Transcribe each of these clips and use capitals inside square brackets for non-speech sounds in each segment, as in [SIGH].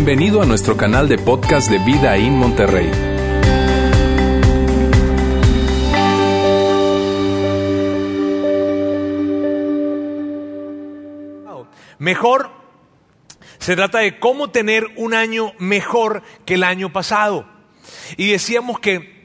Bienvenido a nuestro canal de podcast de Vida en Monterrey. Mejor se trata de cómo tener un año mejor que el año pasado. Y decíamos que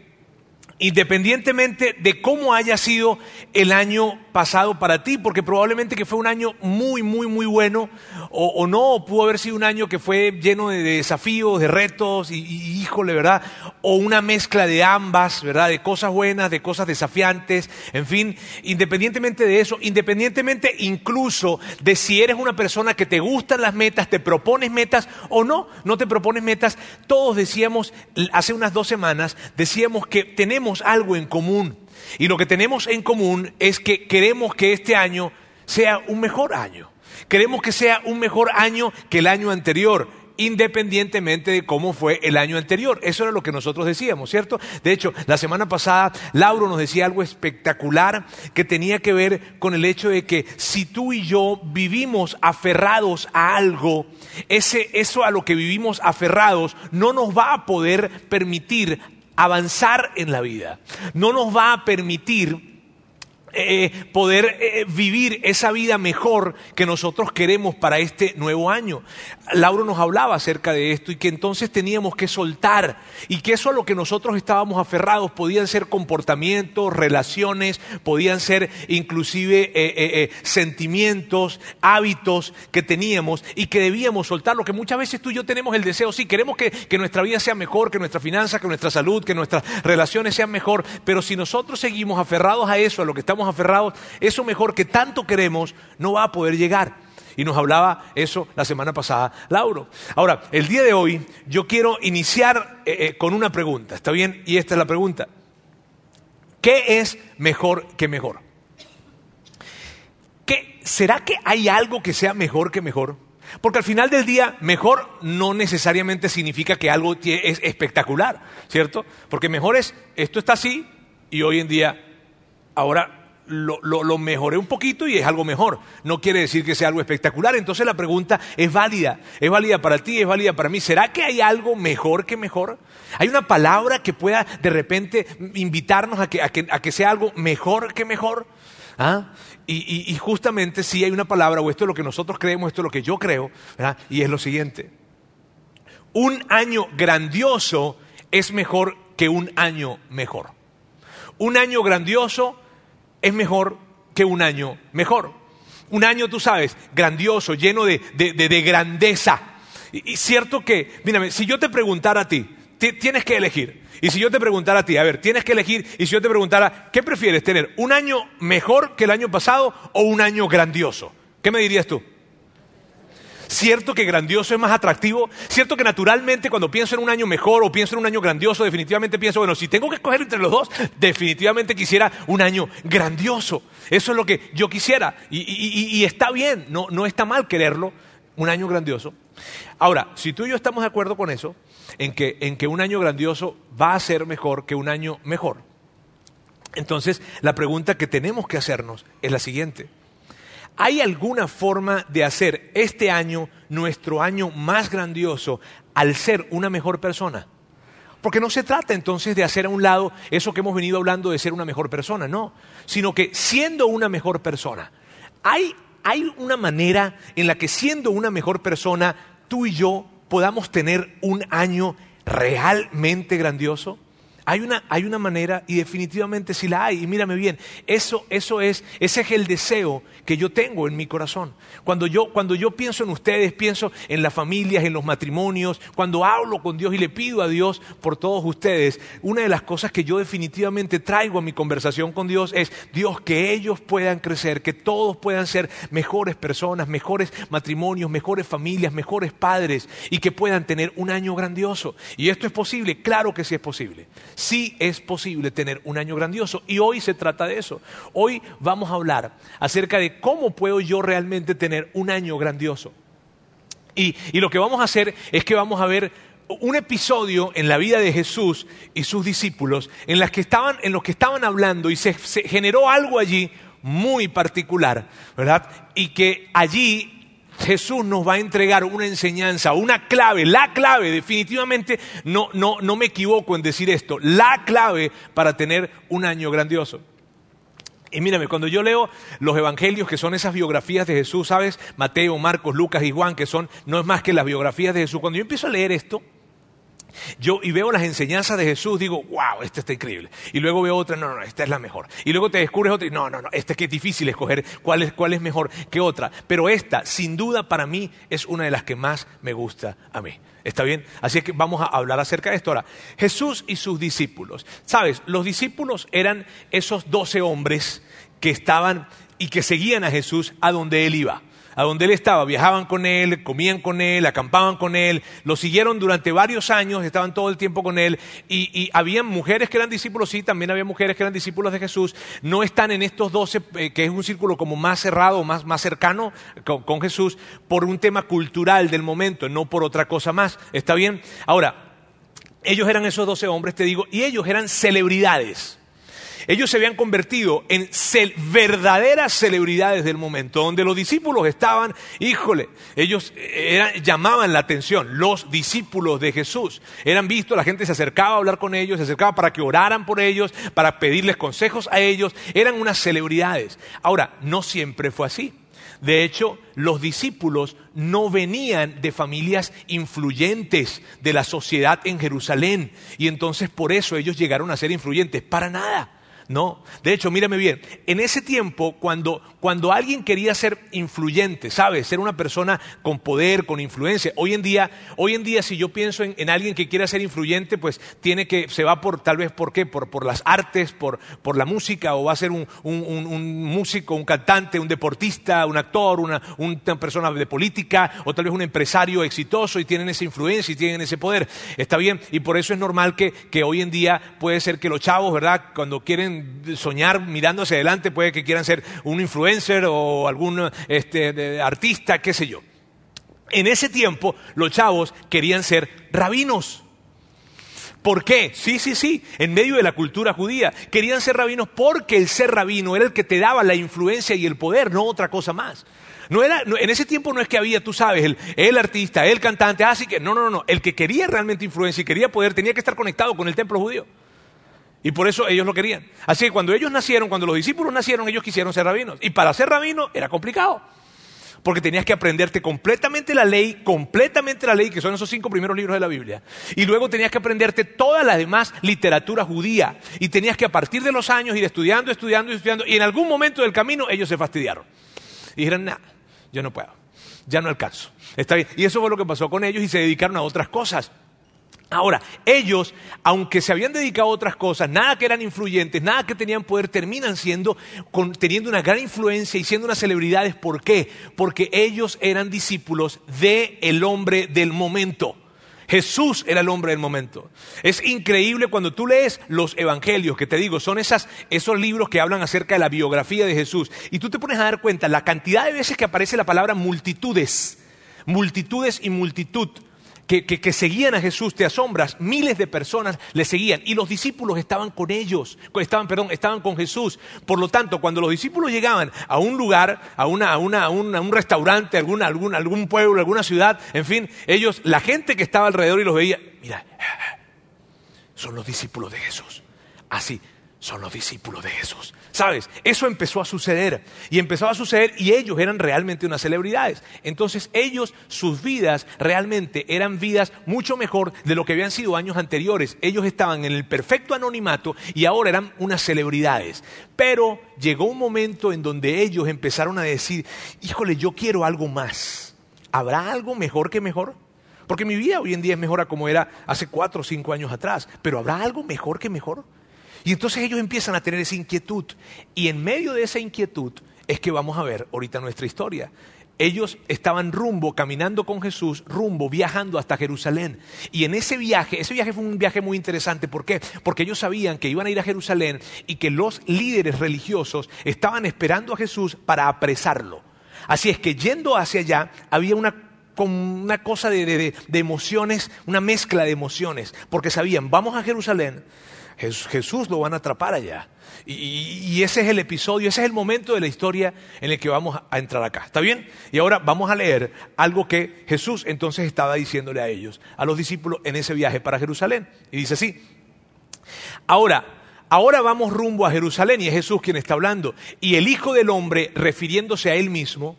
independientemente de cómo haya sido el año pasado para ti, porque probablemente que fue un año muy, muy, muy bueno, o, no, pudo haber sido un año que fue lleno de, desafíos, de retos, y, y, híjole, ¿verdad? O una mezcla de ambas, ¿verdad? De cosas buenas, de cosas desafiantes, en fin, independientemente de eso, independientemente incluso de si eres una persona que te gustan las metas, te propones metas o no, no te propones metas, todos decíamos, hace unas dos semanas, decíamos que tenemos algo en común. Y lo que tenemos en común es que queremos que este año sea un mejor año. Queremos que sea un mejor año que el año anterior independientemente de cómo fue el año anterior. Eso era lo que nosotros decíamos, ¿cierto? De hecho, la semana pasada Lauro nos decía algo espectacular que tenía que ver con el hecho de que si tú y yo vivimos aferrados a algo, ese, eso a lo que vivimos aferrados no nos va a poder permitir avanzar en la vida. No nos va a permitir eh, poder eh, vivir esa vida mejor que nosotros queremos para este nuevo año. Lauro nos hablaba acerca de esto y que entonces teníamos que soltar y que eso a lo que nosotros estábamos aferrados podían ser comportamientos, relaciones, podían ser inclusive eh, sentimientos, hábitos que teníamos y que debíamos soltar. Lo que muchas veces tú y yo tenemos el deseo, sí, queremos que, que nuestra vida sea mejor, que nuestra finanza, que nuestra salud, que nuestras relaciones sean mejor, pero si nosotros seguimos aferrados a eso, a lo que estamos aferrados, eso mejor que tanto queremos no va a poder llegar. Y nos hablaba eso la semana pasada Lauro. Ahora, el día de hoy yo quiero iniciar eh, eh, con una pregunta, ¿está bien? Y esta es la pregunta. ¿Qué es mejor que mejor? ¿Qué, ¿Será que hay algo que sea mejor que mejor? Porque al final del día, mejor no necesariamente significa que algo es espectacular, ¿cierto? Porque mejor es, esto está así y hoy en día, ahora lo, lo, mejoré un poquito y es algo mejor. No quiere decir que sea algo espectacular. Entonces la pregunta es válida. Es válida para ti, es válida para mí. ¿Será que hay algo mejor que mejor? ¿Hay una palabra que pueda de repente invitarnos a que, a que, sea algo mejor que mejor? ¿Ah? Y, y, justamente si hay una palabra, o esto es lo que nosotros creemos, esto es lo que yo creo, y es lo siguiente. Un año grandioso es mejor que un año mejor. Un año grandioso es mejor que un año mejor. Un año, tú sabes, grandioso, lleno de, grandeza. Y, cierto que, mírame, si yo te preguntara a ti, tienes que elegir. Y si yo te preguntara a ti, a ver, tienes que elegir, y si yo te preguntara, ¿qué prefieres tener? ¿Un año mejor que el año pasado o un año grandioso? ¿Qué me dirías tú? Cierto que grandioso es más atractivo. Cierto que naturalmente cuando pienso en un año mejor o pienso en un año grandioso, definitivamente pienso, bueno, si tengo que escoger entre los dos, definitivamente quisiera un año grandioso. Eso es lo que yo quisiera. Y, está bien, no, no está mal quererlo, un año grandioso. Ahora, si tú y yo estamos de acuerdo con eso, en que, en que un año grandioso va a ser mejor que un año mejor, entonces la pregunta que tenemos que hacernos es la siguiente. ¿Hay alguna forma de hacer este año nuestro año más grandioso al ser una mejor persona? Porque no se trata entonces de hacer a un lado eso que hemos venido hablando de ser una mejor persona, no, sino que siendo una mejor persona, hay, hay una manera en la que siendo una mejor persona, tú y yo podamos tener un año realmente grandioso. Hay una, hay una manera y definitivamente si la hay, y mírame bien, eso, eso es, ese es el deseo que yo tengo en mi corazón. Cuando yo, cuando yo pienso en ustedes, pienso en las familias, en los matrimonios, cuando hablo con Dios y le pido a Dios por todos ustedes, una de las cosas que yo definitivamente traigo a mi conversación con Dios es, Dios, que ellos puedan crecer, que todos puedan ser mejores personas, mejores matrimonios, mejores familias, mejores padres y que puedan tener un año grandioso. Y esto es posible, claro que sí es posible. Sí es posible tener un año grandioso y hoy se trata de eso. Hoy vamos a hablar acerca de cómo puedo yo realmente tener un año grandioso. Y, lo que vamos a hacer es que vamos a ver un episodio en la vida de Jesús y sus discípulos en, las que estaban, en los que estaban hablando y se, se generó algo allí muy particular, ¿verdad? Y que allí Jesús nos va a entregar una enseñanza, una clave, la clave, definitivamente no, no, no me equivoco en decir esto, la clave para tener un año grandioso. Y mírame, cuando yo leo los evangelios, que son esas biografías de Jesús, ¿sabes? Mateo, Marcos, Lucas y Juan, que son, no es más que las biografías de Jesús. Cuando yo empiezo a leer esto, yo y veo las enseñanzas de Jesús, digo, wow, esta está increíble. Y luego veo otra, no, no, esta es la mejor. Y luego te descubres otra, no, no, no, esta es que es difícil escoger cuál es, cuál es mejor que otra. Pero esta, sin duda, para mí es una de las que más me gusta a mí. ¿Está bien? Así que vamos a hablar acerca de esto ahora. Jesús y sus discípulos. Sabes, los discípulos eran esos doce hombres que estaban y que seguían a Jesús a donde él iba a donde él estaba, viajaban con él, comían con él, acampaban con él, lo siguieron durante varios años, estaban todo el tiempo con él y, y había mujeres que eran discípulos, sí, también había mujeres que eran discípulos de Jesús, no están en estos doce, eh, que es un círculo como más cerrado, más, más cercano con, con Jesús, por un tema cultural del momento, no por otra cosa más, ¿está bien? Ahora, ellos eran esos doce hombres, te digo, y ellos eran celebridades. Ellos se habían convertido en verdaderas celebridades del momento, donde los discípulos estaban, híjole, ellos llamaban la atención, los discípulos de Jesús. Eran vistos, la gente se acercaba a hablar con ellos, se acercaba para que oraran por ellos, para pedirles consejos a ellos, eran unas celebridades. Ahora, no siempre fue así. De hecho, los discípulos no venían de familias influyentes de la sociedad en Jerusalén y entonces por eso ellos llegaron a ser influyentes. Para nada. No, de hecho, mírame bien, en ese tiempo, cuando, cuando alguien quería ser influyente, ¿sabes? Ser una persona con poder, con influencia. Hoy en día, hoy en día si yo pienso en, alguien que quiera ser influyente, pues tiene que, se va por, tal vez, ¿por qué? Por, por las artes, por, por, la música, o va a ser un, un, músico, un cantante, un deportista, un actor, una, una persona de política, o tal vez un empresario exitoso y tienen esa influencia y tienen ese poder. Está bien, y por eso es normal que, que hoy en día puede ser que los chavos, ¿verdad? Cuando quieren soñar mirando hacia adelante, puede que quieran ser un influencer o algún este, artista, qué sé yo. En ese tiempo los chavos querían ser rabinos. ¿Por qué? Sí, sí, sí, en medio de la cultura judía. Querían ser rabinos porque el ser rabino era el que te daba la influencia y el poder, no otra cosa más. No era, en ese tiempo no es que había, tú sabes, el, el, artista, el cantante, así que no, no, no, el que quería realmente influencia y quería poder tenía que estar conectado con el templo judío. Y por eso ellos lo querían. Así que cuando ellos nacieron, cuando los discípulos nacieron, ellos quisieron ser rabinos. Y para ser rabino era complicado. Porque tenías que aprenderte completamente la ley, completamente la ley, que son esos cinco primeros libros de la Biblia. Y luego tenías que aprenderte toda la demás literatura judía. Y tenías que a partir de los años ir estudiando, estudiando estudiando. Y en algún momento del camino ellos se fastidiaron. Y dijeron, nada, yo no puedo, ya no alcanzo. Está bien. Y eso fue lo que pasó con ellos y se dedicaron a otras cosas. Ahora, ellos, aunque se habían dedicado a otras cosas, nada que eran influyentes, nada que tenían poder, terminan siendo, teniendo una gran influencia y siendo unas celebridades. ¿Por qué? Porque ellos eran discípulos del el hombre del momento. Jesús era el hombre del momento. Es increíble cuando tú lees los evangelios, que te digo, son esas, esos libros que hablan acerca de la biografía de Jesús, y tú te pones a dar cuenta la cantidad de veces que aparece la palabra multitudes, multitudes y multitud que, seguían a Jesús, te asombras, miles de personas le seguían y los discípulos estaban con ellos, estaban, perdón, estaban con Jesús. Por lo tanto, cuando los discípulos llegaban a un lugar, a, una, a, una, a, un restaurante, algún, algún, algún pueblo, alguna ciudad, en fin, ellos, la gente que estaba alrededor y los veía, mira, son los discípulos de Jesús. Así, son los discípulos de Jesús. ¿Sabes? Eso empezó a suceder y empezó a suceder y ellos eran realmente unas celebridades. Entonces ellos, sus vidas realmente eran vidas mucho mejor de lo que habían sido años anteriores. Ellos estaban en el perfecto anonimato y ahora eran unas celebridades. Pero llegó un momento en donde ellos empezaron a decir, híjole, yo quiero algo más. ¿Habrá algo mejor que mejor? Porque mi vida hoy en día es mejor a como era hace cuatro o cinco años atrás. Pero ¿habrá algo mejor que mejor? Y entonces ellos empiezan a tener esa inquietud. Y en medio de esa inquietud es que vamos a ver ahorita nuestra historia. Ellos estaban rumbo, caminando con Jesús, rumbo, viajando hasta Jerusalén. Y en ese viaje, ese viaje fue un viaje muy interesante. ¿Por qué? Porque ellos sabían que iban a ir a Jerusalén y que los líderes religiosos estaban esperando a Jesús para apresarlo. Así es que yendo hacia allá había una una cosa de, de, emociones, una mezcla de emociones, porque sabían, vamos a Jerusalén, Jesús lo van a atrapar allá. Y, ese es el episodio, ese es el momento de la historia en el que vamos a entrar acá. ¿Está bien? Y ahora vamos a leer algo que Jesús entonces estaba diciéndole a ellos, a los discípulos en ese viaje para Jerusalén. Y dice así, ahora, ahora vamos rumbo a Jerusalén y es Jesús quien está hablando. Y el Hijo del Hombre, refiriéndose a él mismo,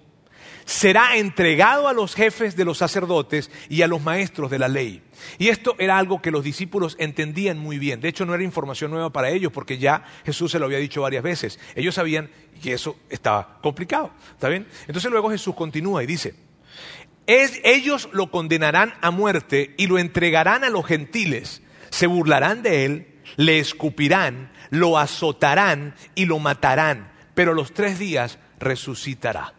será entregado a los jefes de los sacerdotes y a los maestros de la ley. Y esto era algo que los discípulos entendían muy bien. De hecho, no era información nueva para ellos porque ya Jesús se lo había dicho varias veces. Ellos sabían que eso estaba complicado. ¿Está bien? Entonces luego Jesús continúa y dice, ellos lo condenarán a muerte y lo entregarán a los gentiles. Se burlarán de él, le escupirán, lo azotarán y lo matarán. Pero los tres días resucitará.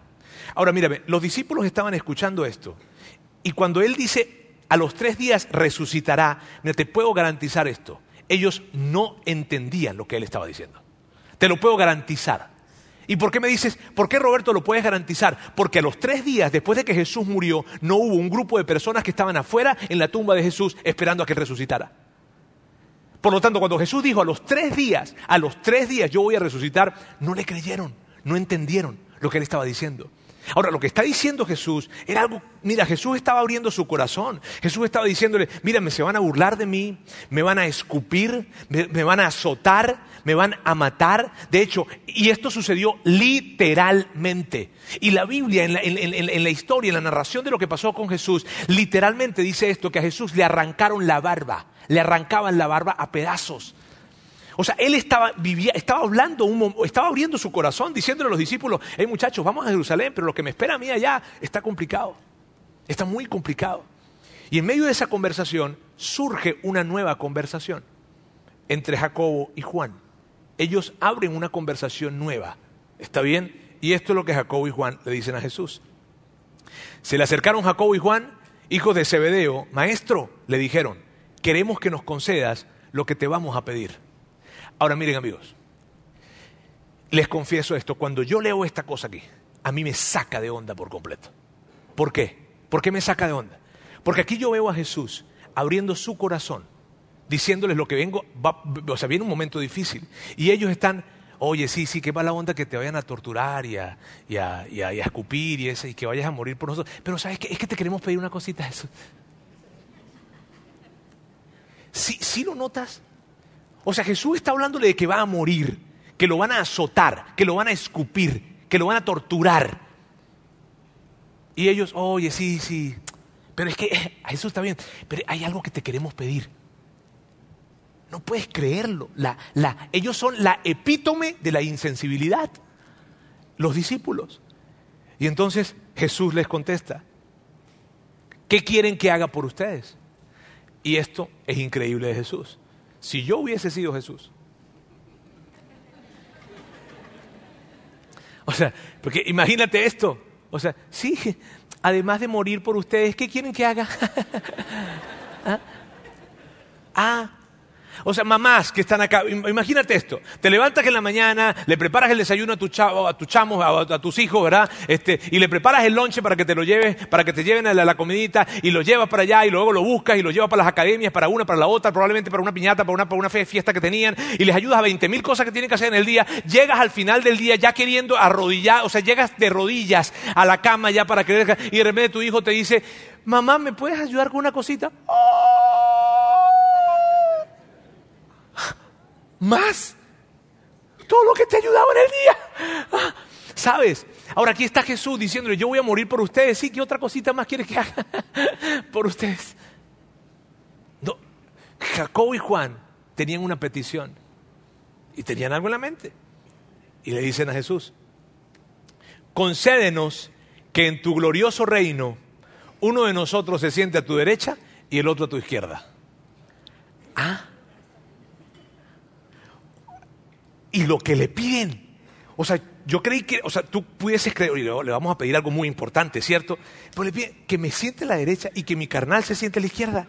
Ahora mírame, los discípulos estaban escuchando esto. Y cuando Él dice, a los tres días resucitará, te puedo garantizar esto. Ellos no entendían lo que Él estaba diciendo. Te lo puedo garantizar. ¿Y por qué me dices, por qué Roberto lo puedes garantizar? Porque a los tres días después de que Jesús murió, no hubo un grupo de personas que estaban afuera en la tumba de Jesús esperando a que resucitara. Por lo tanto, cuando Jesús dijo a los tres días, a los tres días yo voy a resucitar, no le creyeron, no entendieron lo que él estaba diciendo. Ahora, lo que está diciendo Jesús era algo, mira, Jesús estaba abriendo su corazón. Jesús estaba diciéndole, mírame, se van a burlar de mí, me van a escupir, me, van a azotar, me van a matar. De hecho, y esto sucedió literalmente. Y la Biblia, en la historia, en la narración de lo que pasó con Jesús, literalmente dice esto, que a Jesús le arrancaron la barba, le arrancaban la barba a pedazos. O sea, él estaba, vivía, estaba hablando, estaba abriendo su corazón, diciéndole a los discípulos, hey muchachos, vamos a Jerusalén, pero lo que me espera a mí allá está complicado, está muy complicado. Y en medio de esa conversación surge una nueva conversación entre Jacobo y Juan. Ellos abren una conversación nueva, ¿está bien? Y esto es lo que Jacobo y Juan le dicen a Jesús. Se le acercaron Jacobo y Juan, hijos de Zebedeo, maestro, le dijeron, queremos que nos concedas lo que te vamos a pedir. Ahora miren amigos, les confieso esto, cuando yo leo esta cosa aquí, a mí me saca de onda por completo. ¿Por qué? ¿Por qué me saca de onda? Porque aquí yo veo a Jesús abriendo su corazón, diciéndoles lo que vengo, o sea, viene un momento difícil. Y ellos están, oye, sí, sí, qué la onda que te vayan a torturar y a, escupir y, y que vayas a morir por nosotros. Pero sabes qué? es que te queremos pedir una cosita. Eso. ¿Sí, ¿Sí lo notas? O sea, Jesús está hablándole de que va a morir, que lo van a azotar, que lo van a escupir, que lo van a torturar. Y ellos, oye, sí, sí, pero es que eh, Jesús está bien, pero hay algo que te queremos pedir. No puedes creerlo. La, la, ellos son la epítome de la insensibilidad, los discípulos. Y entonces Jesús les contesta, ¿qué quieren que haga por ustedes? Y esto es increíble de Jesús. Si yo hubiese sido Jesús. O sea, porque imagínate esto. O sea, sí, además de morir por ustedes, ¿qué quieren que haga? [LAUGHS] ¿Ah? ah, o sea, mamás que están acá, imagínate esto, te levantas en la mañana, le preparas el desayuno a tu chavo, a tu chamo, a, tus hijos, ¿verdad? Este, y le preparas el lonche para que te lo lleves, para que te lleven a la, comidita, y lo llevas para allá, y luego lo buscas, y lo llevas para las academias, para una, para la otra, probablemente para una piñata, para una, fiesta que tenían, y les ayudas a 20 mil cosas que tienen que hacer en el día, llegas al final del día ya queriendo arrodillar, o sea, llegas de rodillas a la cama ya para querer, y de repente tu hijo te dice, mamá, ¿me puedes ayudar con una cosita? Más todo lo que te ayudaba en el día. Ah, ¿Sabes? Ahora aquí está Jesús diciéndole, yo voy a morir por ustedes. Sí, ¿qué otra cosita más quieres que haga [LAUGHS] por ustedes? No. Jacob y Juan tenían una petición y tenían algo en la mente. Y le dicen a Jesús, concédenos que en tu glorioso reino uno de nosotros se siente a tu derecha y el otro a tu izquierda. Ah, y lo que le piden. O sea, yo creí que, o sea, tú pudieses creer, oye, le vamos a pedir algo muy importante, ¿cierto? Pero le piden que me siente a la derecha y que mi carnal se siente a la izquierda.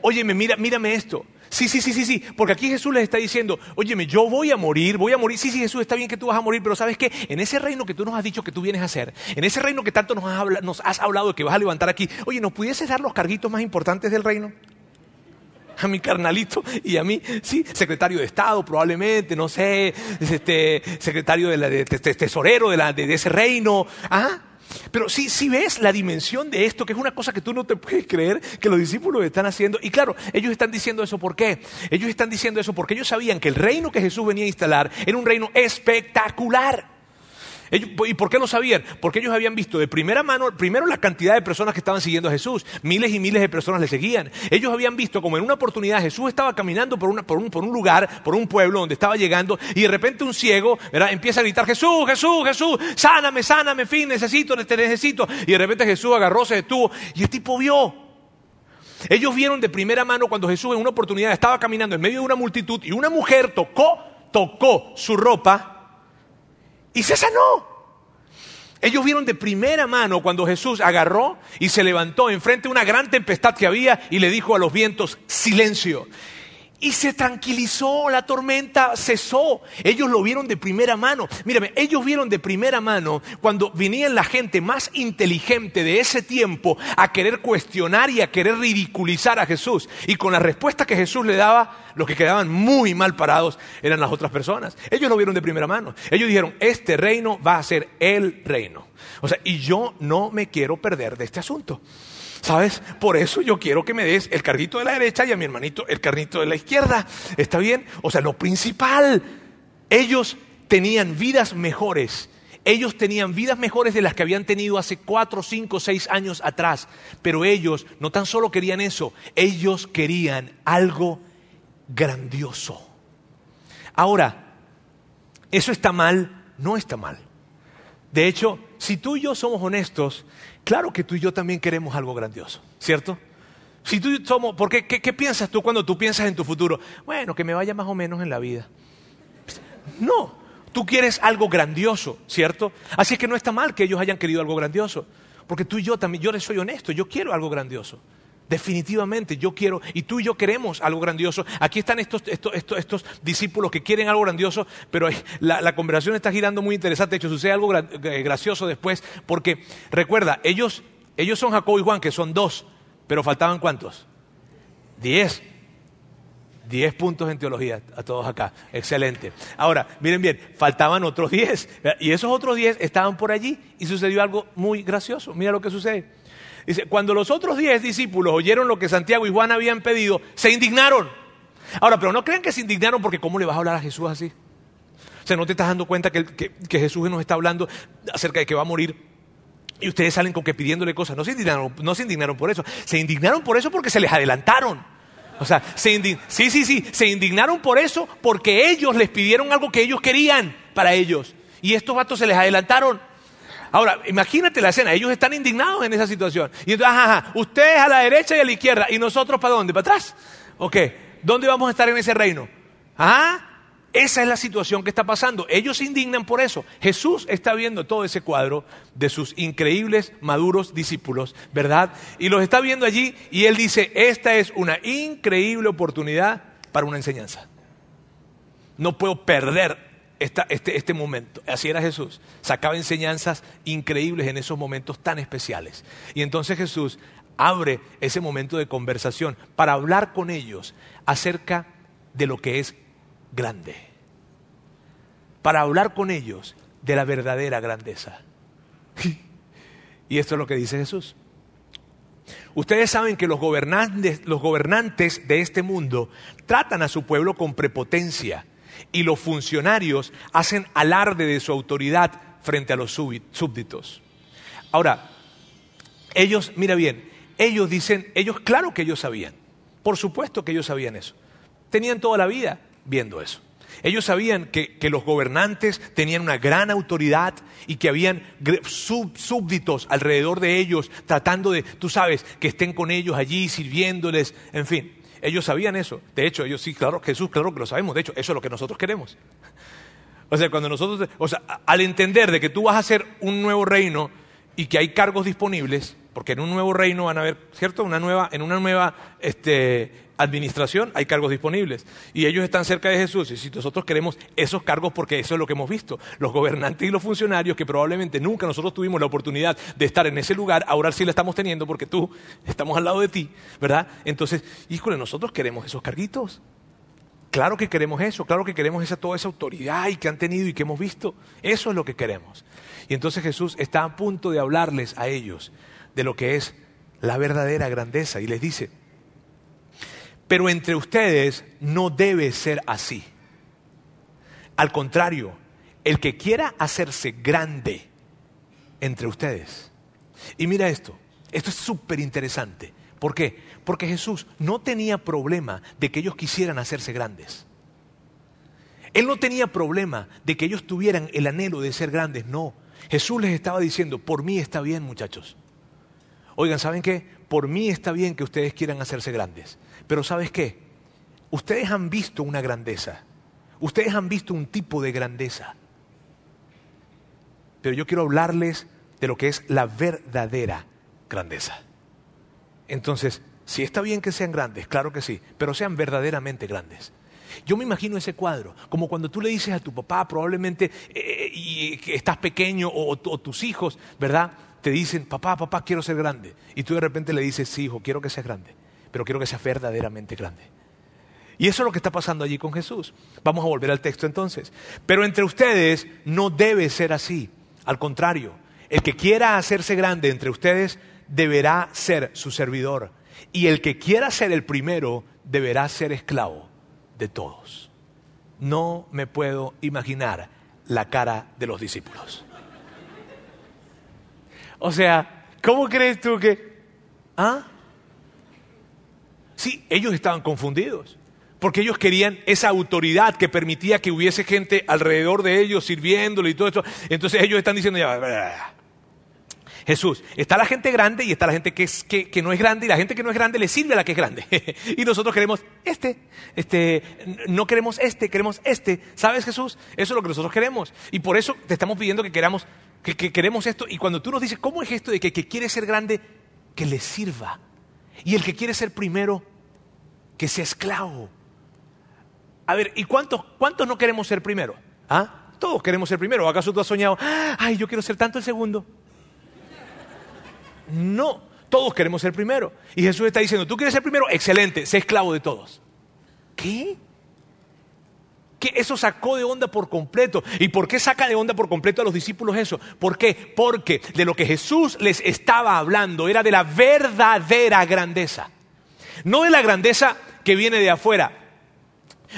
Óyeme, mira, mírame esto. Sí, sí, sí, sí, sí, porque aquí Jesús les está diciendo, óyeme, yo voy a morir, voy a morir. Sí, sí, Jesús, está bien que tú vas a morir, pero ¿sabes qué? En ese reino que tú nos has dicho que tú vienes a hacer, en ese reino que tanto nos has, hablado, de que vas a levantar aquí, oye, ¿nos pudieses dar los carguitos más importantes del reino? A mi carnalito y a mí, sí, secretario de Estado probablemente, no sé, este, secretario de, la, tesorero de, la, de, ese reino. ¿ah? Pero sí, sí ves la dimensión de esto, que es una cosa que tú no te puedes creer que los discípulos están haciendo. Y claro, ellos están diciendo eso ¿por qué? Ellos están diciendo eso porque ellos sabían que el reino que Jesús venía a instalar era un reino espectacular. ¿Y por qué lo sabían? Porque ellos habían visto de primera mano, primero la cantidad de personas que estaban siguiendo a Jesús. Miles y miles de personas le seguían. Ellos habían visto como en una oportunidad Jesús estaba caminando por, un, por, un, lugar, por un pueblo donde estaba llegando y de repente un ciego empieza a gritar, Jesús, Jesús, Jesús, sáname, sáname, fin, necesito, te necesito. Y de repente Jesús agarró, se detuvo y el tipo vio. Ellos vieron de primera mano cuando Jesús en una oportunidad estaba caminando en medio de una multitud y una mujer tocó, tocó su ropa y se sanó. Ellos vieron de primera mano cuando Jesús agarró y se levantó enfrente de una gran tempestad que había y le dijo a los vientos, silencio. Y se tranquilizó, la tormenta cesó. Ellos lo vieron de primera mano. Mírame, ellos vieron de primera mano cuando venían la gente más inteligente de ese tiempo a querer cuestionar y a querer ridiculizar a Jesús. Y con la respuesta que Jesús le daba, los que quedaban muy mal parados eran las otras personas. Ellos lo vieron de primera mano. Ellos dijeron, este reino va a ser el reino. O sea, y yo no me quiero perder de este asunto. ¿Sabes? Por eso yo quiero que me des el carrito de la derecha y a mi hermanito el carrito de la izquierda. ¿Está bien? O sea, lo principal, ellos tenían vidas mejores. Ellos tenían vidas mejores de las que habían tenido hace cuatro, cinco, seis años atrás. Pero ellos no tan solo querían eso, ellos querían algo grandioso. Ahora, ¿eso está mal? No está mal. De hecho, si tú y yo somos honestos, Claro que tú y yo también queremos algo grandioso, ¿cierto? Si tú somos, ¿por qué, qué, piensas tú cuando tú piensas en tu futuro? Bueno, que me vaya más o menos en la vida. No, tú quieres algo grandioso, ¿cierto? Así es que no está mal que ellos hayan querido algo grandioso, porque tú y yo también, yo les soy honesto, yo quiero algo grandioso. Definitivamente, yo quiero, y tú y yo queremos algo grandioso. Aquí están estos, estos, discípulos que quieren algo grandioso, pero la, conversación está girando muy interesante. De hecho, sucede algo eh, gracioso después, porque recuerda, ellos, ellos son Jacob y Juan, que son dos, pero faltaban cuántos? Diez. Diez puntos en teología a todos acá. Excelente. Ahora, miren bien, faltaban otros diez. Y esos otros diez estaban por allí y sucedió algo muy gracioso. Mira lo que sucede. Dice, cuando los otros diez discípulos oyeron lo que Santiago y Juan habían pedido, se indignaron. Ahora, pero no crean que se indignaron porque ¿cómo le vas a hablar a Jesús así? O sea, no te estás dando cuenta que, Jesús nos está hablando acerca de que va a morir y ustedes salen con que pidiéndole cosas. No se indignaron, no se indignaron por eso. Se indignaron por eso porque se les adelantaron. O sea, sí, sí, sí, se indignaron por eso porque ellos les pidieron algo que ellos querían para ellos. Y estos vatos se les adelantaron. Ahora, imagínate la escena, ellos están indignados en esa situación. Y entonces, ajá, ustedes a la derecha y a la izquierda, y nosotros para dónde, para atrás. Ok, ¿dónde vamos a estar en ese reino? Ajá, esa es la situación que está pasando. Ellos se indignan por eso. Jesús está viendo todo ese cuadro de sus increíbles, maduros discípulos, ¿verdad? Y los está viendo allí y él dice, esta es una increíble oportunidad para una enseñanza. No puedo perder este, este momento. Así era Jesús. Sacaba enseñanzas increíbles en esos momentos tan especiales. Y entonces Jesús abre ese momento de conversación para hablar con ellos acerca de lo que es grande. Para hablar con ellos de la verdadera grandeza. [LAUGHS] Y esto es lo que dice Jesús. Ustedes saben que los gobernantes, los gobernantes de este mundo tratan a su pueblo con prepotencia y los funcionarios hacen alarde de su autoridad frente a los súbditos. Ahora, ellos, mira bien, ellos dicen, ellos claro que ellos sabían, por supuesto que ellos sabían eso, tenían toda la vida viendo eso. Ellos sabían que, los gobernantes tenían una gran autoridad y que habían súbditos alrededor de ellos, tratando de, tú sabes, que estén con ellos allí, sirviéndoles, en fin. Ellos sabían eso. De hecho, ellos sí, claro, Jesús, claro que lo sabemos. De hecho, eso es lo que nosotros queremos. [LAUGHS] O sea, cuando nosotros, o sea, al entender de que tú vas a hacer un nuevo reino y que hay cargos disponibles, porque en un nuevo reino van a haber, ¿cierto? Una nueva, en una nueva este, administración hay cargos disponibles. Y ellos están cerca de Jesús. Y si nosotros queremos esos cargos, porque eso es lo que hemos visto, los gobernantes y los funcionarios que probablemente nunca nosotros tuvimos la oportunidad de estar en ese lugar, ahora sí la estamos teniendo porque tú estamos al lado de ti, ¿verdad? Entonces, híjole, nosotros queremos esos carguitos. Claro que queremos eso, claro que queremos esa, toda esa autoridad y que han tenido y que hemos visto. Eso es lo que queremos. Y entonces Jesús está a punto de hablarles a ellos de lo que es la verdadera grandeza y les dice, pero entre ustedes no debe ser así. Al contrario, el que quiera hacerse grande entre ustedes. Y mira esto, esto es súper interesante. ¿Por qué? Porque Jesús no tenía problema de que ellos quisieran hacerse grandes. Él no tenía problema de que ellos tuvieran el anhelo de ser grandes, no. Jesús les estaba diciendo, por mí está bien muchachos. Oigan, ¿saben qué? Por mí está bien que ustedes quieran hacerse grandes. Pero ¿sabes qué? Ustedes han visto una grandeza. Ustedes han visto un tipo de grandeza. Pero yo quiero hablarles de lo que es la verdadera grandeza. Entonces, si está bien que sean grandes, claro que sí, pero sean verdaderamente grandes. Yo me imagino ese cuadro, como cuando tú le dices a tu papá, probablemente eh, y que estás pequeño, o, tus hijos, ¿verdad? Te dicen, papá, papá, quiero ser grande. Y tú de repente le dices, sí, hijo, quiero que seas grande, pero quiero que seas verdaderamente grande. Y eso es lo que está pasando allí con Jesús. Vamos a volver al texto entonces. Pero entre ustedes no debe ser así. Al contrario, el que quiera hacerse grande entre ustedes deberá ser su servidor. Y el que quiera ser el primero deberá ser esclavo de todos. No me puedo imaginar la cara de los discípulos. O sea, ¿cómo crees tú que... ¿Ah? Sí, ellos estaban confundidos, porque ellos querían esa autoridad que permitía que hubiese gente alrededor de ellos sirviéndole y todo eso. Entonces ellos están diciendo, ya, Jesús. Está la gente grande y está la gente que, es, que, no es grande y la gente que no es grande le sirve a la que es grande. [LAUGHS] y nosotros queremos este, este, no queremos este, queremos este. ¿Sabes Jesús? Eso es lo que nosotros queremos. Y por eso te estamos pidiendo que queramos, que, queremos esto. Y cuando tú nos dices, ¿cómo es esto de que, que quiere ser grande? Que le sirva. Y el que quiere ser primero, que sea esclavo. A ver, ¿y cuántos, cuántos no queremos ser primero? ¿Ah? Todos queremos ser primero. ¿Acaso tú has soñado, ay, yo quiero ser tanto el segundo? No, todos queremos ser primero. Y Jesús está diciendo, ¿tú quieres ser primero? Excelente, sé esclavo de todos. ¿Qué? Que eso sacó de onda por completo. ¿Y por qué saca de onda por completo a los discípulos eso? ¿Por qué? Porque de lo que Jesús les estaba hablando era de la verdadera grandeza. No de la grandeza que viene de afuera,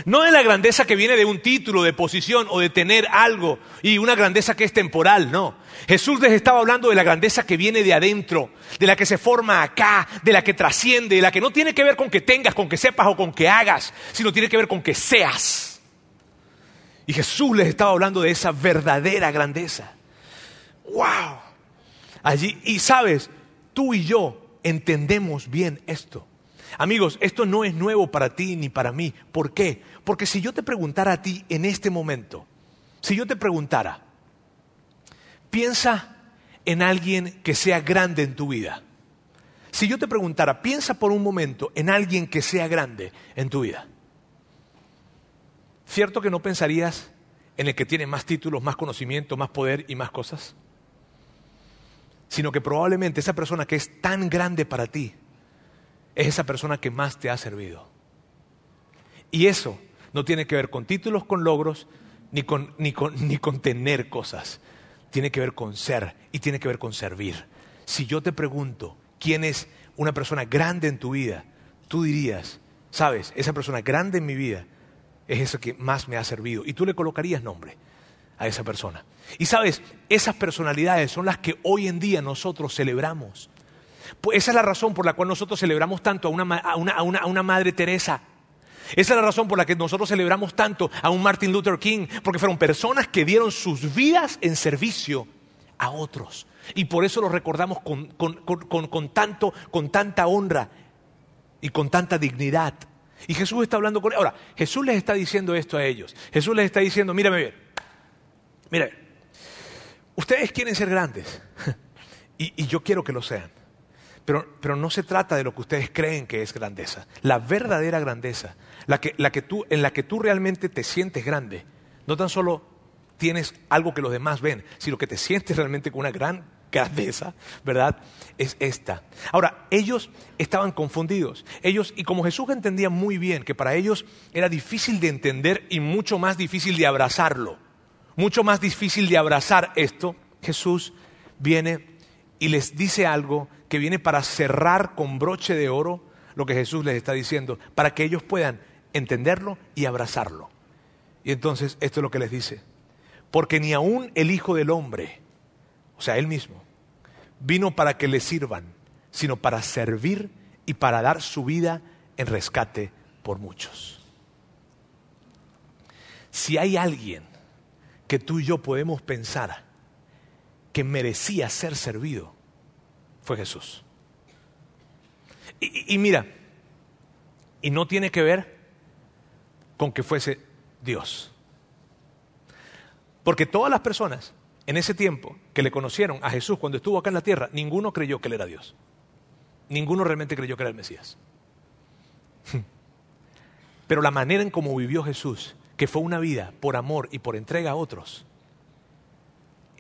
no de la grandeza que viene de un título, de posición o de tener algo y una grandeza que es temporal, no. Jesús les estaba hablando de la grandeza que viene de adentro, de la que se forma acá, de la que trasciende, de la que no tiene que ver con que tengas, con que sepas o con que hagas, sino tiene que ver con que seas. Y Jesús les estaba hablando de esa verdadera grandeza. ¡Wow! Allí, y sabes, tú y yo entendemos bien esto. Amigos, esto no es nuevo para ti ni para mí. ¿Por qué? Porque si yo te preguntara a ti en este momento, si yo te preguntara, piensa en alguien que sea grande en tu vida. Si yo te preguntara, piensa por un momento en alguien que sea grande en tu vida. ¿Cierto que no pensarías en el que tiene más títulos, más conocimiento, más poder y más cosas? Sino que probablemente esa persona que es tan grande para ti es esa persona que más te ha servido. Y eso no tiene que ver con títulos, con logros, ni con, ni con, tener cosas. Tiene que ver con ser y tiene que ver con servir. Si yo te pregunto quién es una persona grande en tu vida, tú dirías, sabes, esa persona grande en mi vida es esa que más me ha servido. Y tú le colocarías nombre a esa persona. Y sabes, esas personalidades son las que hoy en día nosotros celebramos. Pues esa es la razón por la cual nosotros celebramos tanto a una, Madre Teresa. Esa es la razón por la que nosotros celebramos tanto a un Martin Luther King, porque fueron personas que dieron sus vidas en servicio a otros. Y por eso los recordamos con, tanto, con tanta honra y con tanta dignidad. Y Jesús está hablando con ellos. Ahora, Jesús les está diciendo esto a ellos. Jesús les está diciendo, mírame bien, mire, ustedes quieren ser grandes [LAUGHS] y yo quiero que lo sean. Pero, pero, no se trata de lo que ustedes creen que es grandeza. La verdadera grandeza, la que, la que tú, en la que tú realmente te sientes grande, no tan solo tienes algo que los demás ven, sino que te sientes realmente con una gran grandeza, ¿verdad? Es esta. Ahora, ellos estaban confundidos. Ellos, y como Jesús entendía muy bien que para ellos era difícil de entender y mucho más difícil de abrazarlo, mucho más difícil de abrazar esto, Jesús viene y les dice algo que viene para cerrar con broche de oro lo que Jesús les está diciendo, para que ellos puedan entenderlo y abrazarlo. Y entonces esto es lo que les dice. Porque ni aun el Hijo del Hombre, o sea, Él mismo, vino para que le sirvan, sino para servir y para dar su vida en rescate por muchos. Si hay alguien que tú y yo podemos pensar que merecía ser servido, fue Jesús. Y, y, mira, y no tiene que ver con que fuese Dios. Porque todas las personas en ese tiempo que le conocieron a Jesús cuando estuvo acá en la tierra, ninguno creyó que él era Dios. Ninguno realmente creyó que era el Mesías. [LAUGHS] Pero la manera en cómo vivió Jesús, que fue una vida por amor y por entrega a otros,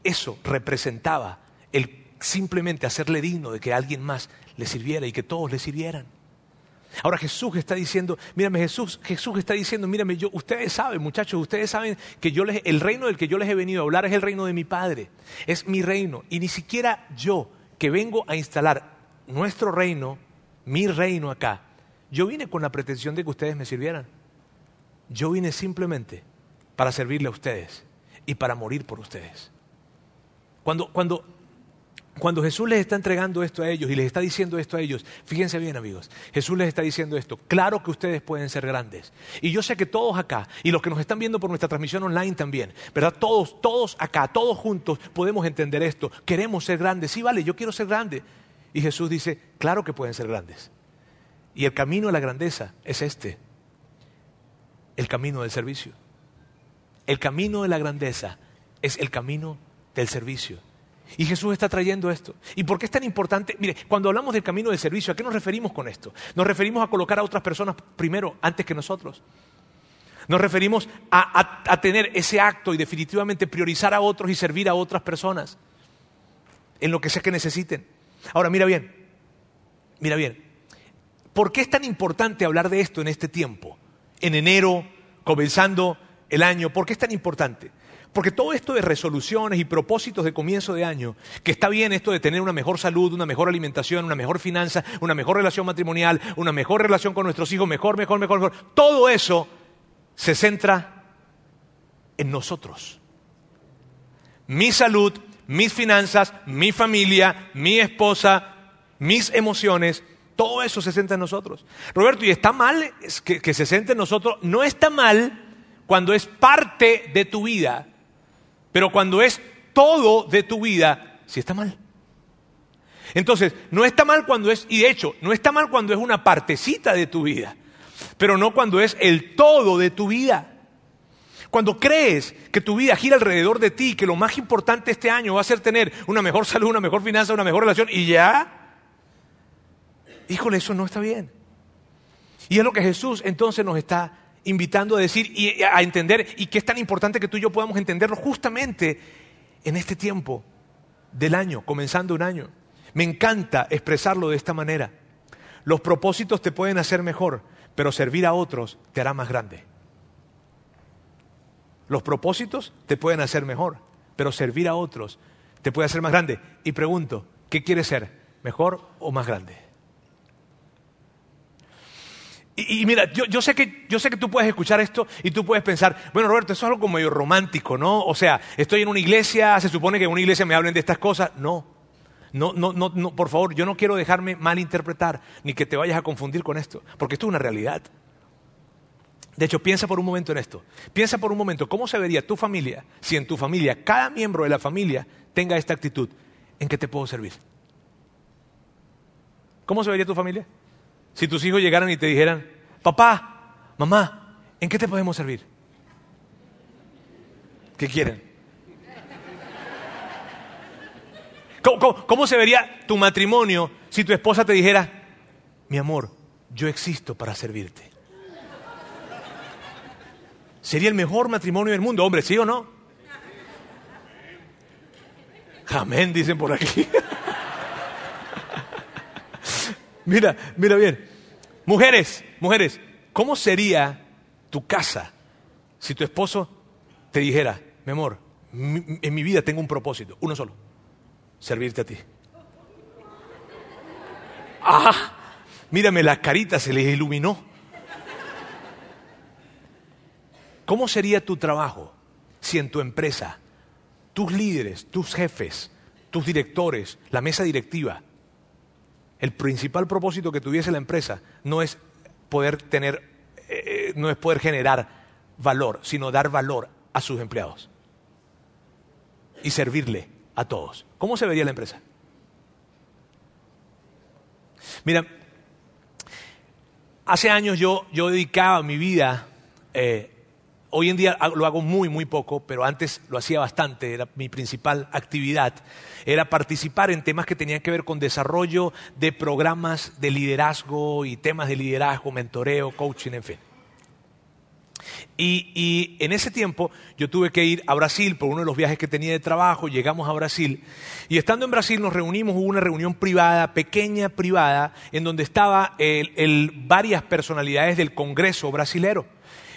eso representaba el simplemente hacerle digno de que alguien más le sirviera y que todos le sirvieran. Ahora Jesús está diciendo, mírame Jesús, Jesús está diciendo, mírame yo, ustedes saben, muchachos, ustedes saben que yo les, el reino del que yo les he venido a hablar es el reino de mi Padre, es mi reino y ni siquiera yo que vengo a instalar nuestro reino, mi reino acá, yo vine con la pretensión de que ustedes me sirvieran. Yo vine simplemente para servirle a ustedes y para morir por ustedes. Cuando, cuando, cuando Jesús les está entregando esto a ellos y les está diciendo esto a ellos, fíjense bien amigos, Jesús les está diciendo esto, claro que ustedes pueden ser grandes. Y yo sé que todos acá, y los que nos están viendo por nuestra transmisión online también, ¿verdad? Todos, todos acá, todos juntos podemos entender esto. Queremos ser grandes, sí, vale, yo quiero ser grande. Y Jesús dice, claro que pueden ser grandes. Y el camino a la grandeza es este, el camino del servicio. El camino de la grandeza es el camino del servicio. Y Jesús está trayendo esto. ¿Y por qué es tan importante? Mire, cuando hablamos del camino del servicio, ¿a qué nos referimos con esto? Nos referimos a colocar a otras personas primero, antes que nosotros. Nos referimos a, tener ese acto y definitivamente priorizar a otros y servir a otras personas en lo que sea que necesiten. Ahora, mira bien, mira bien, ¿por qué es tan importante hablar de esto en este tiempo? En enero, comenzando el año, ¿por qué es tan importante? Porque todo esto de resoluciones y propósitos de comienzo de año, que está bien esto de tener una mejor salud, una mejor alimentación, una mejor finanza, una mejor relación matrimonial, una mejor relación con nuestros hijos, mejor, mejor, mejor, mejor, todo eso se centra en nosotros. Mi salud, mis finanzas, mi familia, mi esposa, mis emociones, todo eso se centra en nosotros. Roberto, ¿y está mal que, que se centre en nosotros? No está mal cuando es parte de tu vida pero cuando es todo de tu vida, sí está mal. Entonces, no está mal cuando es, y de hecho, no está mal cuando es una partecita de tu vida, pero no cuando es el todo de tu vida. Cuando crees que tu vida gira alrededor de ti, que lo más importante este año va a ser tener una mejor salud, una mejor finanza, una mejor relación, y ya, híjole, eso no está bien. Y es lo que Jesús entonces nos está invitando a decir y a entender y que es tan importante que tú y yo podamos entenderlo justamente en este tiempo del año, comenzando un año. Me encanta expresarlo de esta manera. Los propósitos te pueden hacer mejor, pero servir a otros te hará más grande. Los propósitos te pueden hacer mejor, pero servir a otros te puede hacer más grande. Y pregunto, ¿qué quieres ser? ¿Mejor o más grande? Y, mira, yo, sé que, yo sé que tú puedes escuchar esto y tú puedes pensar, bueno, Roberto, eso es algo como medio romántico, ¿no? O sea, estoy en una iglesia, se supone que en una iglesia me hablen de estas cosas. No, no, no, no, no, por favor, yo no quiero dejarme malinterpretar ni que te vayas a confundir con esto, porque esto es una realidad. De hecho, piensa por un momento en esto. Piensa por un momento, ¿cómo se vería tu familia si en tu familia, cada miembro de la familia tenga esta actitud? ¿En qué te puedo servir? ¿Cómo se vería tu familia? Si tus hijos llegaran y te dijeran, papá, mamá, ¿en qué te podemos servir? ¿Qué quieren? ¿Cómo, se vería tu matrimonio si tu esposa te dijera, mi amor, yo existo para servirte? Sería el mejor matrimonio del mundo, hombre, ¿sí o no? Amén, dicen por aquí. Mira, mira bien. Mujeres, mujeres, ¿cómo sería tu casa si tu esposo te dijera, mi amor, en mi vida tengo un propósito, uno solo, servirte a ti? Ah, mírame, la carita se les iluminó. ¿Cómo sería tu trabajo si en tu empresa tus líderes, tus jefes, tus directores, la mesa directiva, el principal propósito que tuviese la empresa no es poder tener, eh, no es poder generar valor, sino dar valor a sus empleados y servirle a todos. ¿Cómo se vería la empresa? Mira, hace años yo, yo dedicaba mi vida, eh, hoy en día lo hago muy, muy poco, pero antes lo hacía bastante, era mi principal actividad, era participar en temas que tenían que ver con desarrollo de programas de liderazgo y temas de liderazgo, mentoreo, coaching, en fin. Y, en ese tiempo yo tuve que ir a Brasil por uno de los viajes que tenía de trabajo, llegamos a Brasil y estando en Brasil nos reunimos, hubo una reunión privada, pequeña privada, en donde estaba varias personalidades del Congreso brasilero.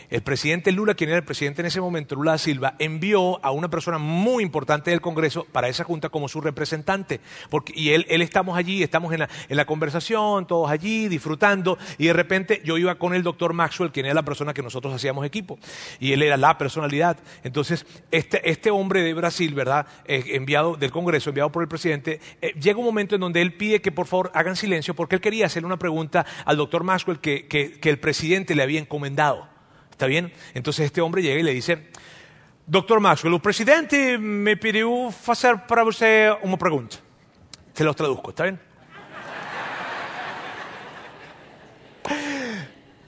El presidente Lula, quien era el presidente en ese momento, Lula da Silva, envió a una persona muy importante del Congreso para esa junta como su representante. Porque, y él, estamos allí, estamos en la, conversación, todos allí, disfrutando, y de repente yo iba con el doctor Maxwell, quien era la persona que nosotros hacíamos equipo, y él era la personalidad. Entonces, este, este hombre de Brasil, ¿verdad? Eh, enviado del Congreso, enviado por el presidente, eh, llega un momento en donde él pide que por favor hagan silencio porque él quería hacerle una pregunta al doctor Maxwell que el presidente le había encomendado. ¿Está bien? Entonces este hombre llega y le dice, doctor Maxwell, el presidente me pidió hacer para usted una pregunta. Se los traduzco, ¿está bien? [LAUGHS]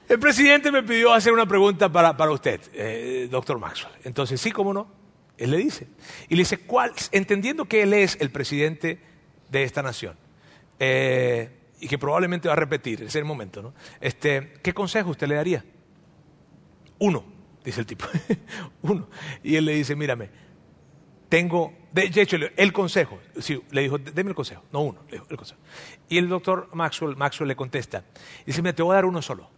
El presidente me pidió hacer una pregunta para, para usted, eh, doctor Maxwell. Entonces, sí, cómo no. Él le dice. Y le dice, ¿cuál? Entendiendo que él es el presidente de esta nación. eh, y que probablemente va a repetir, ese es el momento, ¿no? Este, ¿Qué consejo usted le daría? Uno, dice el tipo. [LAUGHS] Uno. Y él le dice, mírame, tengo, de hecho, el consejo, sí, le dijo, deme el consejo, no uno, le dijo, el consejo. Y el doctor Maxwell, Maxwell le contesta, dice, mira, te voy a dar uno solo.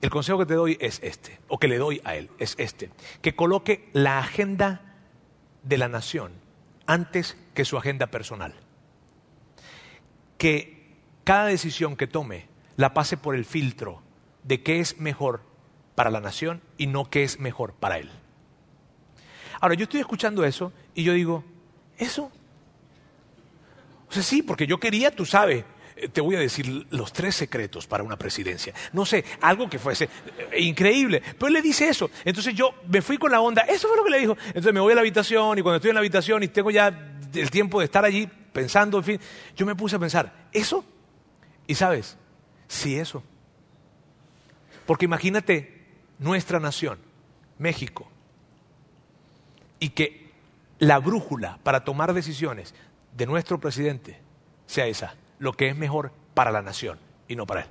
El consejo que te doy es este, o que le doy a él, es este, que coloque la agenda de la nación antes que su agenda personal. Que cada decisión que tome la pase por el filtro de qué es mejor para la nación y no qué es mejor para él. Ahora, yo estoy escuchando eso y yo digo, ¿eso? O sea, sí, porque yo quería, tú sabes, eh, te voy a decir los tres secretos para una presidencia. No sé, algo que fuese eh, increíble. Pero él le dice eso. Entonces yo me fui con la onda, eso fue lo que le dijo. Entonces me voy a la habitación y cuando estoy en la habitación y tengo ya el tiempo de estar allí pensando, en fin, yo me puse a pensar, ¿eso? Y sabes, sí, eso. Porque imagínate nuestra nación, México, y que la brújula para tomar decisiones de nuestro presidente sea esa, lo que es mejor para la nación y no para él.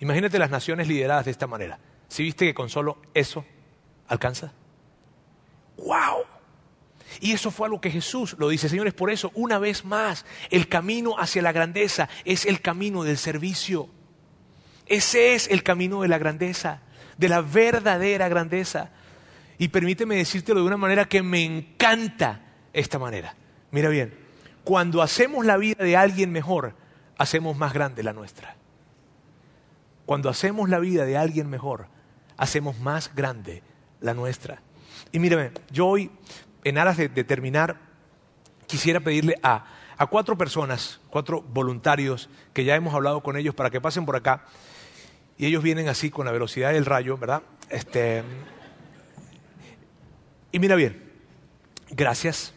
Imagínate las naciones lideradas de esta manera. ¿Sí viste que con solo eso alcanza? ¡Wow! Y eso fue algo que Jesús lo dice, señores, por eso, una vez más, el camino hacia la grandeza es el camino del servicio. Ese es el camino de la grandeza, de la verdadera grandeza. Y permíteme decírtelo de una manera que me encanta esta manera. Mira bien, cuando hacemos la vida de alguien mejor, hacemos más grande la nuestra. Cuando hacemos la vida de alguien mejor, hacemos más grande la nuestra. Y mírame, yo hoy, en aras de, de terminar, quisiera pedirle a, a cuatro personas, cuatro voluntarios, que ya hemos hablado con ellos para que pasen por acá. Y ellos vienen así con la velocidad del rayo, ¿verdad? Este, y mira bien, gracias.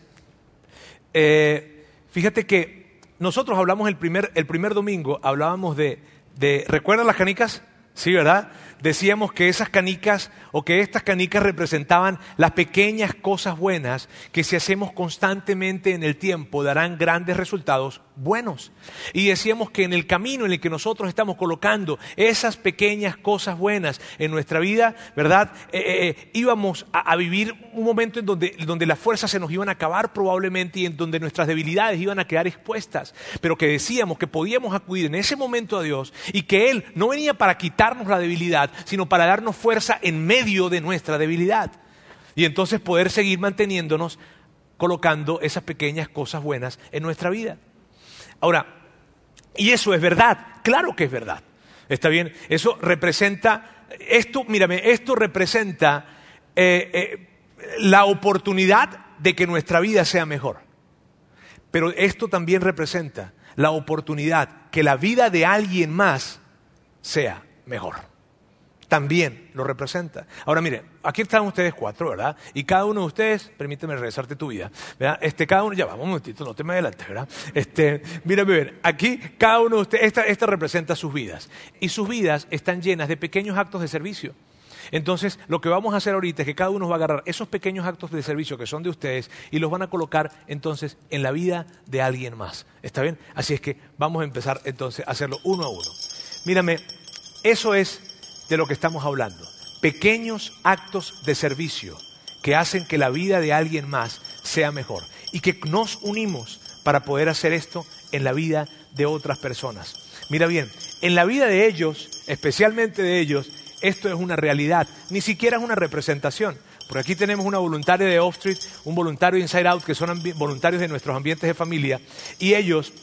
Eh, fíjate que nosotros hablamos el primer, el primer domingo, hablábamos de, de ¿recuerdan las canicas? Sí, ¿verdad? Decíamos que esas canicas o que estas canicas representaban las pequeñas cosas buenas que si hacemos constantemente en el tiempo darán grandes resultados buenos. Y decíamos que en el camino en el que nosotros estamos colocando esas pequeñas cosas buenas en nuestra vida, ¿verdad? Eh, eh, eh, íbamos a, vivir un momento en donde, donde las fuerzas se nos iban a acabar probablemente y en donde nuestras debilidades iban a quedar expuestas. Pero que decíamos que podíamos acudir en ese momento a Dios y que Él no venía para quitarnos la debilidad, sino para darnos fuerza en medio de nuestra debilidad. Y entonces poder seguir manteniéndonos colocando esas pequeñas cosas buenas en nuestra vida. Ahora, y eso es verdad, claro que es verdad. ¿Está bien? Eso representa, esto, mírame, esto representa eh, eh, la oportunidad de que nuestra vida sea mejor. Pero esto también representa la oportunidad que la vida de alguien más sea mejor también lo representa. Ahora mire, aquí están ustedes cuatro, ¿verdad? Y cada uno de ustedes, permíteme regresarte tu vida, ¿verdad? Este, cada uno, ya vamos un momentito, no te me adelantes, ¿verdad? Este, mírame bien, aquí cada uno de ustedes, esta, esta representa sus vidas. Y sus vidas están llenas de pequeños actos de servicio. Entonces, lo que vamos a hacer ahorita es que cada uno va a agarrar esos pequeños actos de servicio que son de ustedes y los van a colocar entonces en la vida de alguien más. ¿Está bien? Así es que vamos a empezar entonces a hacerlo uno a uno. Mírame, eso es de lo que estamos hablando. Pequeños actos de servicio que hacen que la vida de alguien más sea mejor y que nos unimos para poder hacer esto en la vida de otras personas. Mira bien, en la vida de ellos, especialmente de ellos, esto es una realidad, ni siquiera es una representación. Por aquí tenemos una voluntaria de Off Street, un voluntario de Inside Out, que son voluntarios de nuestros ambientes de familia, y ellos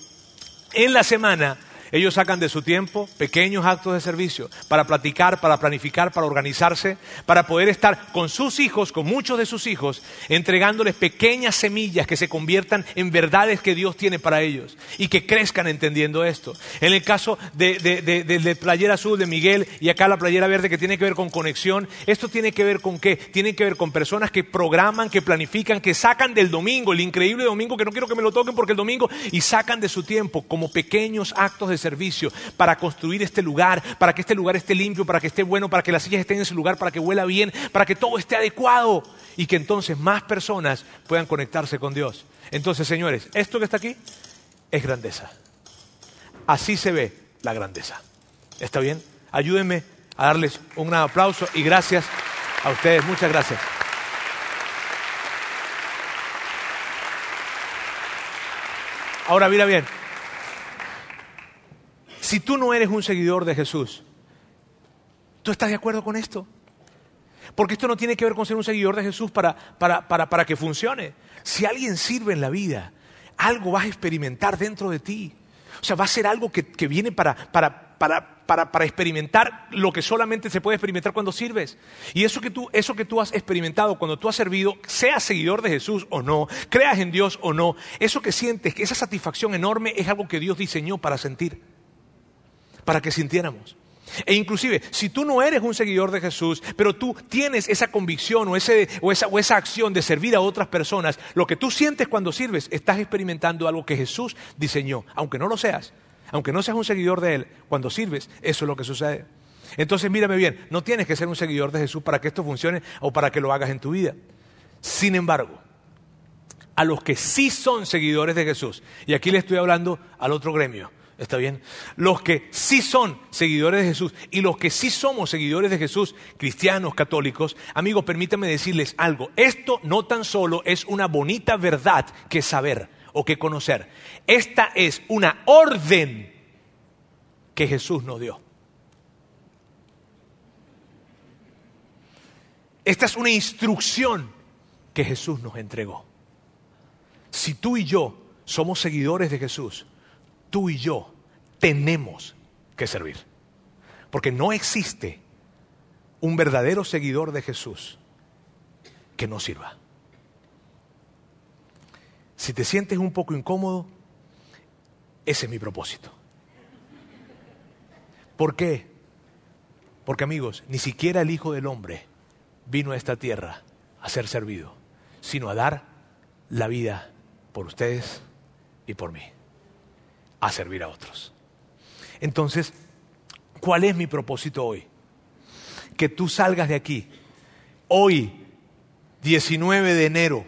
en la semana ellos sacan de su tiempo pequeños actos de servicio para platicar, para planificar, para organizarse, para poder estar con sus hijos, con muchos de sus hijos, entregándoles pequeñas semillas que se conviertan en verdades que Dios tiene para ellos y que crezcan entendiendo esto. En el caso de, de, playera azul de Miguel y acá la playera verde que tiene que ver con conexión, esto tiene que ver con qué? Tiene que ver con personas que programan, que planifican, que sacan del domingo, el increíble domingo que no quiero que me lo toquen porque el domingo, y sacan de su tiempo como pequeños actos de servicio para construir este lugar, para que este lugar esté limpio, para que esté bueno, para que las sillas estén en su lugar, para que huela bien, para que todo esté adecuado y que entonces más personas puedan conectarse con Dios. Entonces, señores, esto que está aquí es grandeza. Así se ve la grandeza. ¿Está bien? Ayúdenme a darles un aplauso y gracias a ustedes. Muchas gracias. Ahora mira bien, si tú no eres un seguidor de Jesús, ¿tú estás de acuerdo con esto? Porque esto no tiene que ver con ser un seguidor de Jesús para, para, que funcione. Si alguien sirve en la vida, algo vas a experimentar dentro de ti. O sea, va a ser algo que, viene para, para, experimentar lo que solamente se puede experimentar cuando sirves. Y eso que, tú, eso que tú has experimentado cuando tú has servido, seas seguidor de Jesús o no, creas en Dios o no, eso que sientes, esa satisfacción enorme es algo que Dios diseñó para sentir para que sintiéramos. E inclusive, si tú no eres un seguidor de Jesús, pero tú tienes esa convicción o, ese, o, esa, o, esa, acción de servir a otras personas, lo que tú sientes cuando sirves, estás experimentando algo que Jesús diseñó. Aunque no lo seas, aunque no seas un seguidor de Él, cuando sirves, eso es lo que sucede. Entonces, mírame bien, no tienes que ser un seguidor de Jesús para que esto funcione o para que lo hagas en tu vida. Sin embargo, a los que sí son seguidores de Jesús, y aquí le estoy hablando al otro gremio, ¿Está bien? Los que sí son seguidores de Jesús y los que sí somos seguidores de Jesús, cristianos, católicos, amigos, permítanme decirles algo. Esto no tan solo es una bonita verdad que saber o que conocer. Esta es una orden que Jesús nos dio. Esta es una instrucción que Jesús nos entregó. Si tú y yo somos seguidores de Jesús, tú y yo tenemos que servir. Porque no existe un verdadero seguidor de Jesús que no sirva. Si te sientes un poco incómodo, ese es mi propósito. ¿Por qué? Porque amigos, ni siquiera el Hijo del Hombre vino a esta tierra a ser servido, sino a dar la vida por ustedes y por mí a servir a otros. Entonces, ¿Cuál es mi propósito hoy? Que tú salgas de aquí, hoy, 19 de enero,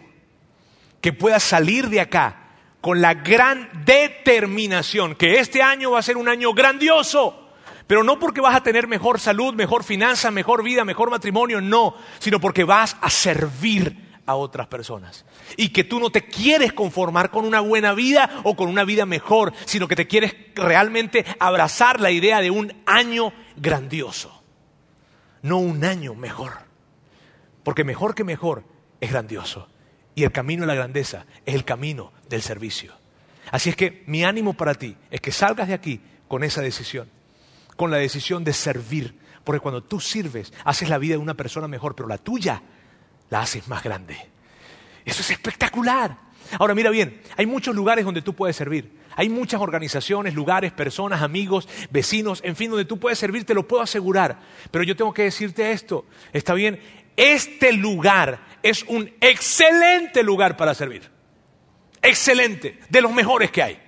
que puedas salir de acá con la gran determinación que este año va a ser un año grandioso. Pero no porque vas a tener mejor salud, mejor finanza, mejor vida, mejor matrimonio, no, sino porque vas a servir a otras personas. Y que tú no te quieres conformar con una buena vida o con una vida mejor, sino que te quieres realmente abrazar la idea de un año grandioso, no un año mejor. Porque mejor que mejor es grandioso. Y el camino de la grandeza es el camino del servicio. Así es que mi ánimo para ti es que salgas de aquí con esa decisión, con la decisión de servir. Porque cuando tú sirves, haces la vida de una persona mejor, pero la tuya la haces más grande. Eso es espectacular. Ahora mira bien, hay muchos lugares donde tú puedes servir. Hay muchas organizaciones, lugares, personas, amigos, vecinos, en fin, donde tú puedes servir, te lo puedo asegurar. Pero yo tengo que decirte esto, está bien, este lugar es un excelente lugar para servir. Excelente, de los mejores que hay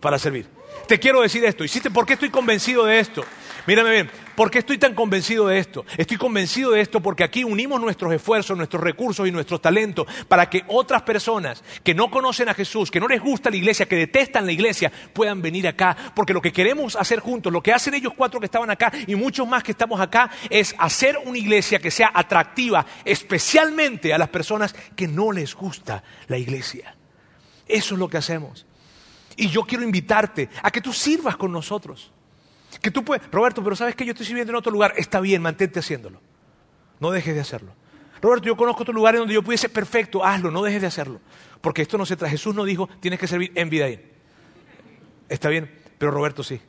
para servir. Te quiero decir esto, ¿y por qué estoy convencido de esto? Mírame bien, ¿por qué estoy tan convencido de esto? Estoy convencido de esto porque aquí unimos nuestros esfuerzos, nuestros recursos y nuestros talentos para que otras personas que no conocen a Jesús, que no les gusta la iglesia, que detestan la iglesia, puedan venir acá. Porque lo que queremos hacer juntos, lo que hacen ellos cuatro que estaban acá y muchos más que estamos acá, es hacer una iglesia que sea atractiva, especialmente a las personas que no les gusta la iglesia. Eso es lo que hacemos. Y yo quiero invitarte a que tú sirvas con nosotros. Que tú puedes, Roberto, pero sabes que yo estoy sirviendo en otro lugar. Está bien, mantente haciéndolo. No dejes de hacerlo. Roberto, yo conozco otro lugar en donde yo pudiese, perfecto, hazlo, no dejes de hacerlo. Porque esto no se trata. Jesús no dijo, tienes que servir en vida. Está bien, pero Roberto sí.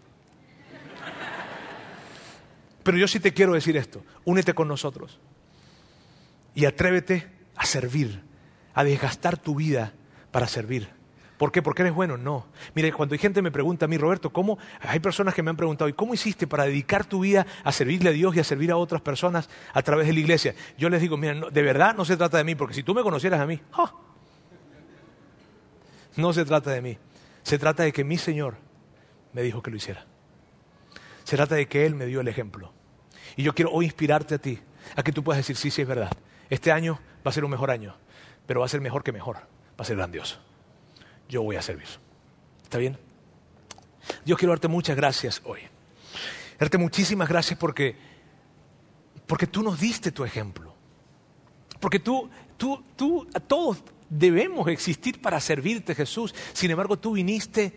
Pero yo sí te quiero decir esto. Únete con nosotros. Y atrévete a servir, a desgastar tu vida para servir. ¿Por qué? ¿Porque eres bueno? No. Mire, cuando hay gente me pregunta a mí, Roberto, ¿cómo? Hay personas que me han preguntado, ¿y cómo hiciste para dedicar tu vida a servirle a Dios y a servir a otras personas a través de la iglesia? Yo les digo, mira, de verdad no se trata de mí, porque si tú me conocieras a mí, ¡ah! no se trata de mí. Se trata de que mi Señor me dijo que lo hiciera. Se trata de que Él me dio el ejemplo. Y yo quiero hoy inspirarte a ti, a que tú puedas decir, sí, sí, es verdad. Este año va a ser un mejor año, pero va a ser mejor que mejor, va a ser grandioso yo voy a servir. ¿Está bien? Dios quiero darte muchas gracias hoy. Darte muchísimas gracias porque, porque tú nos diste tu ejemplo. Porque tú, tú, tú, todos debemos existir para servirte, Jesús. Sin embargo, tú viniste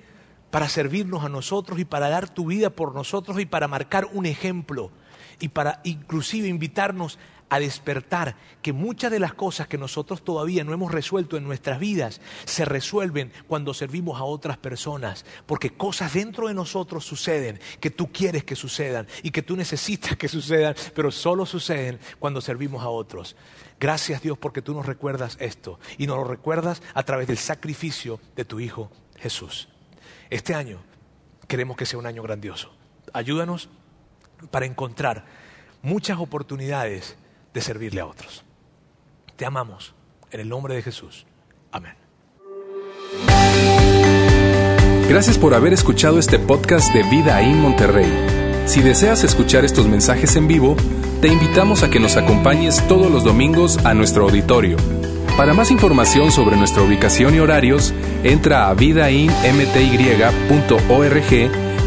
para servirnos a nosotros y para dar tu vida por nosotros y para marcar un ejemplo y para inclusive invitarnos a despertar que muchas de las cosas que nosotros todavía no hemos resuelto en nuestras vidas se resuelven cuando servimos a otras personas, porque cosas dentro de nosotros suceden que tú quieres que sucedan y que tú necesitas que sucedan, pero solo suceden cuando servimos a otros. Gracias Dios porque tú nos recuerdas esto y nos lo recuerdas a través del sacrificio de tu Hijo Jesús. Este año queremos que sea un año grandioso. Ayúdanos para encontrar muchas oportunidades de servirle a otros. Te amamos en el nombre de Jesús. Amén. Gracias por haber escuchado este podcast de Vida en Monterrey. Si deseas escuchar estos mensajes en vivo, te invitamos a que nos acompañes todos los domingos a nuestro auditorio. Para más información sobre nuestra ubicación y horarios, entra a vidainmty.org